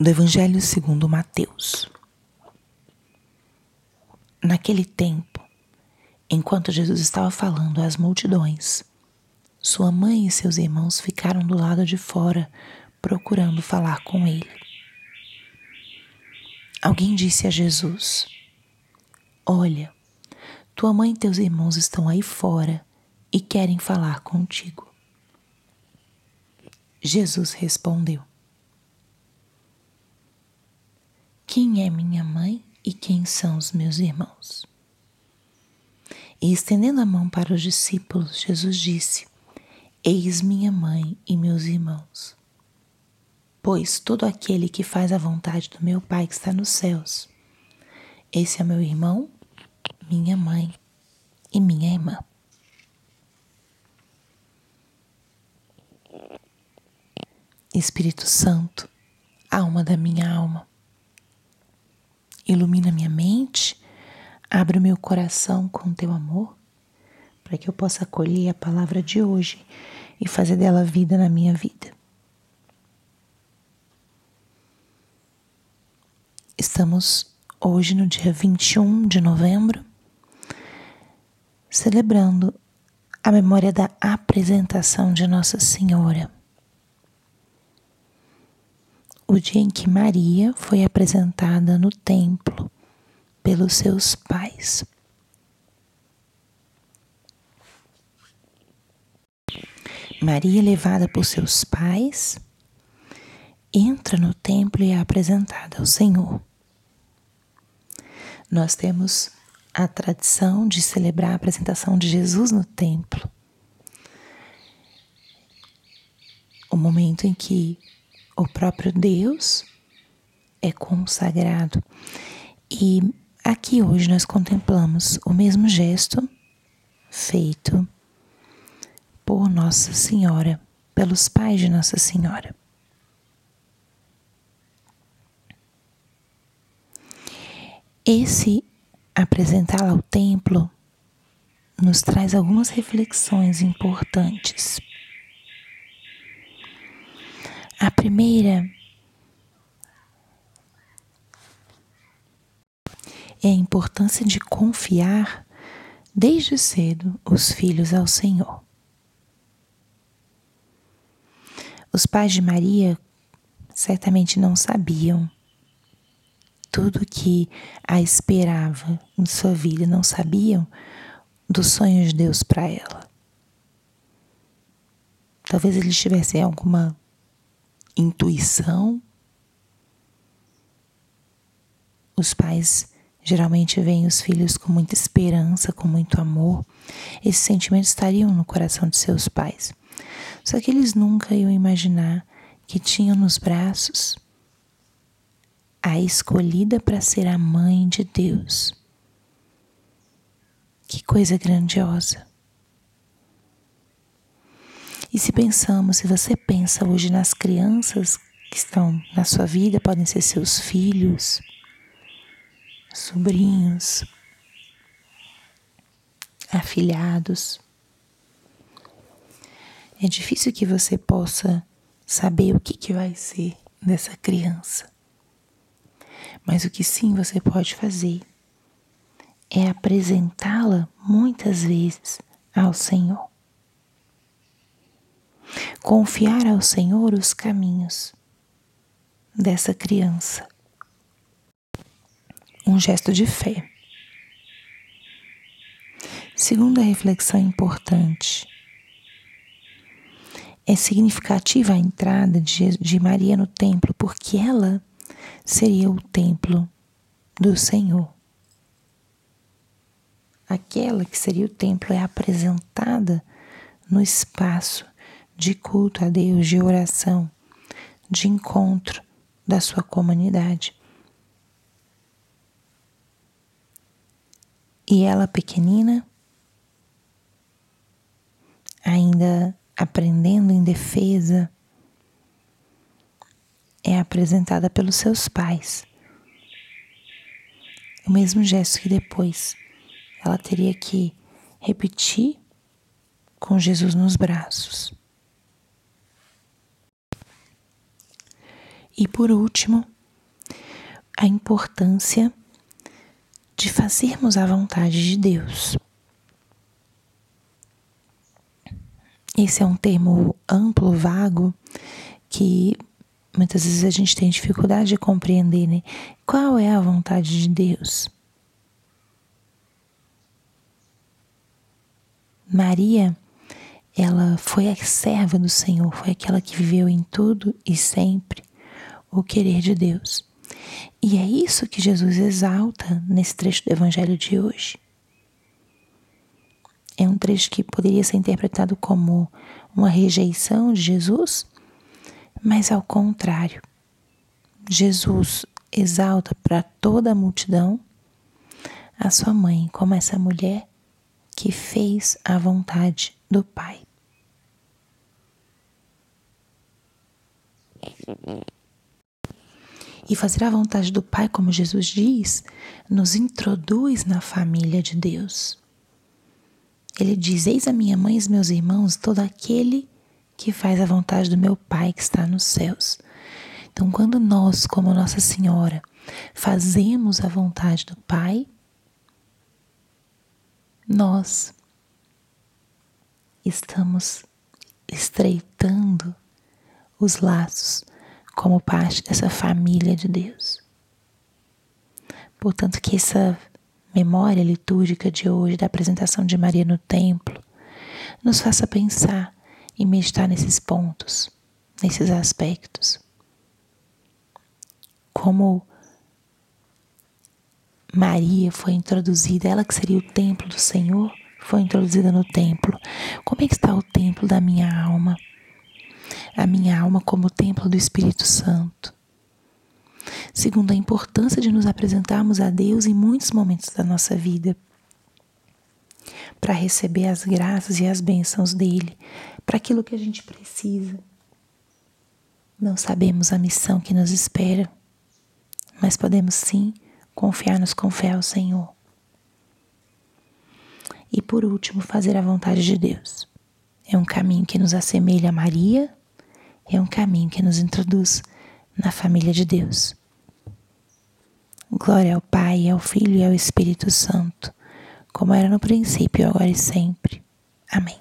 do Evangelho segundo Mateus. Naquele tempo, enquanto Jesus estava falando às multidões, sua mãe e seus irmãos ficaram do lado de fora, procurando falar com ele. Alguém disse a Jesus: Olha, tua mãe e teus irmãos estão aí fora e querem falar contigo. Jesus respondeu: Quem é minha mãe e quem são os meus irmãos? E estendendo a mão para os discípulos, Jesus disse: Eis minha mãe e meus irmãos. Pois todo aquele que faz a vontade do meu Pai que está nos céus, esse é meu irmão, minha mãe e minha irmã. Espírito Santo, alma da minha alma, ilumina minha mente, abre o meu coração com teu amor, para que eu possa acolher a palavra de hoje e fazer dela vida na minha vida. Estamos hoje no dia 21 de novembro, celebrando a memória da apresentação de Nossa Senhora. O dia em que Maria foi apresentada no templo pelos seus pais. Maria, levada por seus pais, entra no templo e é apresentada ao Senhor. Nós temos a tradição de celebrar a apresentação de Jesus no templo. O momento em que o próprio Deus é consagrado. E aqui hoje nós contemplamos o mesmo gesto feito por Nossa Senhora, pelos pais de Nossa Senhora. Esse apresentá-la ao templo nos traz algumas reflexões importantes. A primeira é a importância de confiar desde cedo os filhos ao Senhor. Os pais de Maria certamente não sabiam tudo que a esperava em sua vida, não sabiam dos sonhos de Deus para ela. Talvez eles tivessem alguma intuição. Os pais geralmente veem os filhos com muita esperança, com muito amor. Esses sentimentos estariam no coração de seus pais. Só que eles nunca iam imaginar que tinham nos braços a escolhida para ser a mãe de Deus. Que coisa grandiosa. Se pensamos, se você pensa hoje nas crianças que estão na sua vida, podem ser seus filhos, sobrinhos, afilhados. É difícil que você possa saber o que, que vai ser dessa criança. Mas o que sim você pode fazer é apresentá-la muitas vezes ao Senhor. Confiar ao Senhor os caminhos dessa criança. Um gesto de fé. Segunda reflexão importante. É significativa a entrada de, Maria no templo, porque ela seria o templo do Senhor. Aquela que seria o templo é apresentada no espaço de culto a Deus, de oração, de encontro da sua comunidade. E ela, pequenina, ainda aprendendo em defesa, é apresentada pelos seus pais. O mesmo gesto que depois ela teria que repetir com Jesus nos braços. E por último, a importância de fazermos a vontade de Deus. Esse é um termo amplo, vago, que muitas vezes a gente tem dificuldade de compreender, né? Qual é a vontade de Deus? Maria, ela foi a serva do Senhor, foi aquela que viveu em tudo e sempre o querer de Deus. E é isso que Jesus exalta nesse trecho do Evangelho de hoje. É um trecho que poderia ser interpretado como uma rejeição de Jesus, mas ao contrário, Jesus exalta para toda a multidão a sua mãe como essa mulher que fez a vontade do Pai. E fazer a vontade do Pai, como Jesus diz, nos introduz na família de Deus. Ele diz: Eis a minha mãe e os meus irmãos, todo aquele que faz a vontade do meu Pai que está nos céus. Então, quando nós, como Nossa Senhora, fazemos a vontade do Pai, nós estamos estreitando os laços como parte dessa família de Deus. Portanto, que essa memória litúrgica de hoje da apresentação de Maria no templo nos faça pensar e meditar nesses pontos, nesses aspectos. Como Maria foi introduzida, ela que seria o templo do Senhor, foi introduzida no templo. Como é que está o templo da minha alma? A minha alma como o templo do Espírito Santo. Segundo, a importância de nos apresentarmos a Deus em muitos momentos da nossa vida, para receber as graças e as bênçãos dele, para aquilo que a gente precisa. Não sabemos a missão que nos espera, mas podemos sim confiar-nos com fé ao Senhor. E por último, fazer a vontade de Deus. É um caminho que nos assemelha a Maria, é um caminho que nos introduz na família de Deus. Glória ao Pai, ao Filho e ao Espírito Santo, como era no princípio, agora e sempre. Amém.